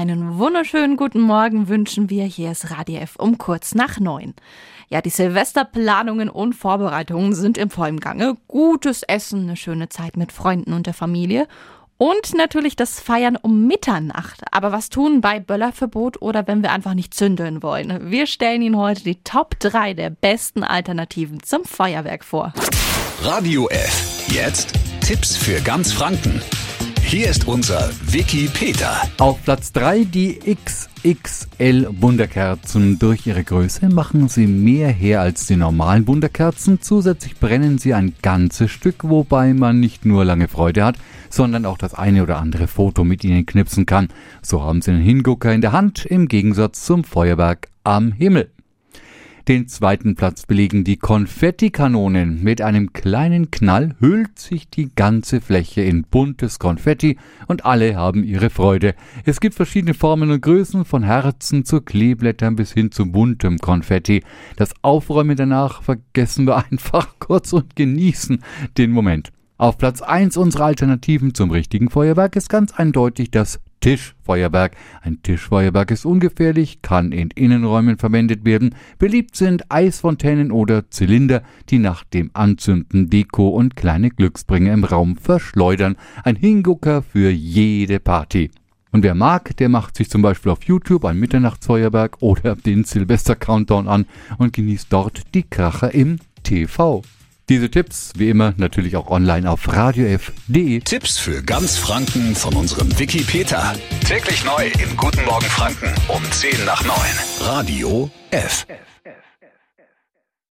einen wunderschönen guten Morgen wünschen wir. Hier ist Radio F um kurz nach neun. Ja, die Silvesterplanungen und Vorbereitungen sind im vollen Gange. Gutes Essen, eine schöne Zeit mit Freunden und der Familie. Und natürlich das Feiern um Mitternacht. Aber was tun bei Böllerverbot oder wenn wir einfach nicht zündeln wollen? Wir stellen Ihnen heute die Top 3 der besten Alternativen zum Feuerwerk vor. Radio F. Jetzt Tipps für ganz Franken. Hier ist unser Wiki Peter. Auf Platz 3 die XXL Wunderkerzen. Durch ihre Größe machen sie mehr her als die normalen Wunderkerzen. Zusätzlich brennen sie ein ganzes Stück, wobei man nicht nur lange Freude hat, sondern auch das eine oder andere Foto mit ihnen knipsen kann. So haben sie einen Hingucker in der Hand im Gegensatz zum Feuerwerk am Himmel. Den zweiten Platz belegen die Konfettikanonen. Mit einem kleinen Knall hüllt sich die ganze Fläche in buntes Konfetti und alle haben ihre Freude. Es gibt verschiedene Formen und Größen, von Herzen zu Kleeblättern bis hin zu buntem Konfetti. Das Aufräumen danach vergessen wir einfach kurz und genießen den Moment. Auf Platz 1 unserer Alternativen zum richtigen Feuerwerk ist ganz eindeutig das Tischfeuerwerk. Ein Tischfeuerwerk ist ungefährlich, kann in Innenräumen verwendet werden. Beliebt sind Eisfontänen oder Zylinder, die nach dem Anzünden Deko und kleine Glücksbringer im Raum verschleudern. Ein Hingucker für jede Party. Und wer mag, der macht sich zum Beispiel auf YouTube ein Mitternachtsfeuerwerk oder den Silvester-Countdown an und genießt dort die Kracher im TV. Diese Tipps, wie immer, natürlich auch online auf radiof.de. Tipps für ganz Franken von unserem Wiki Peter. Täglich neu im Guten Morgen Franken um 10 nach 9. Radio F.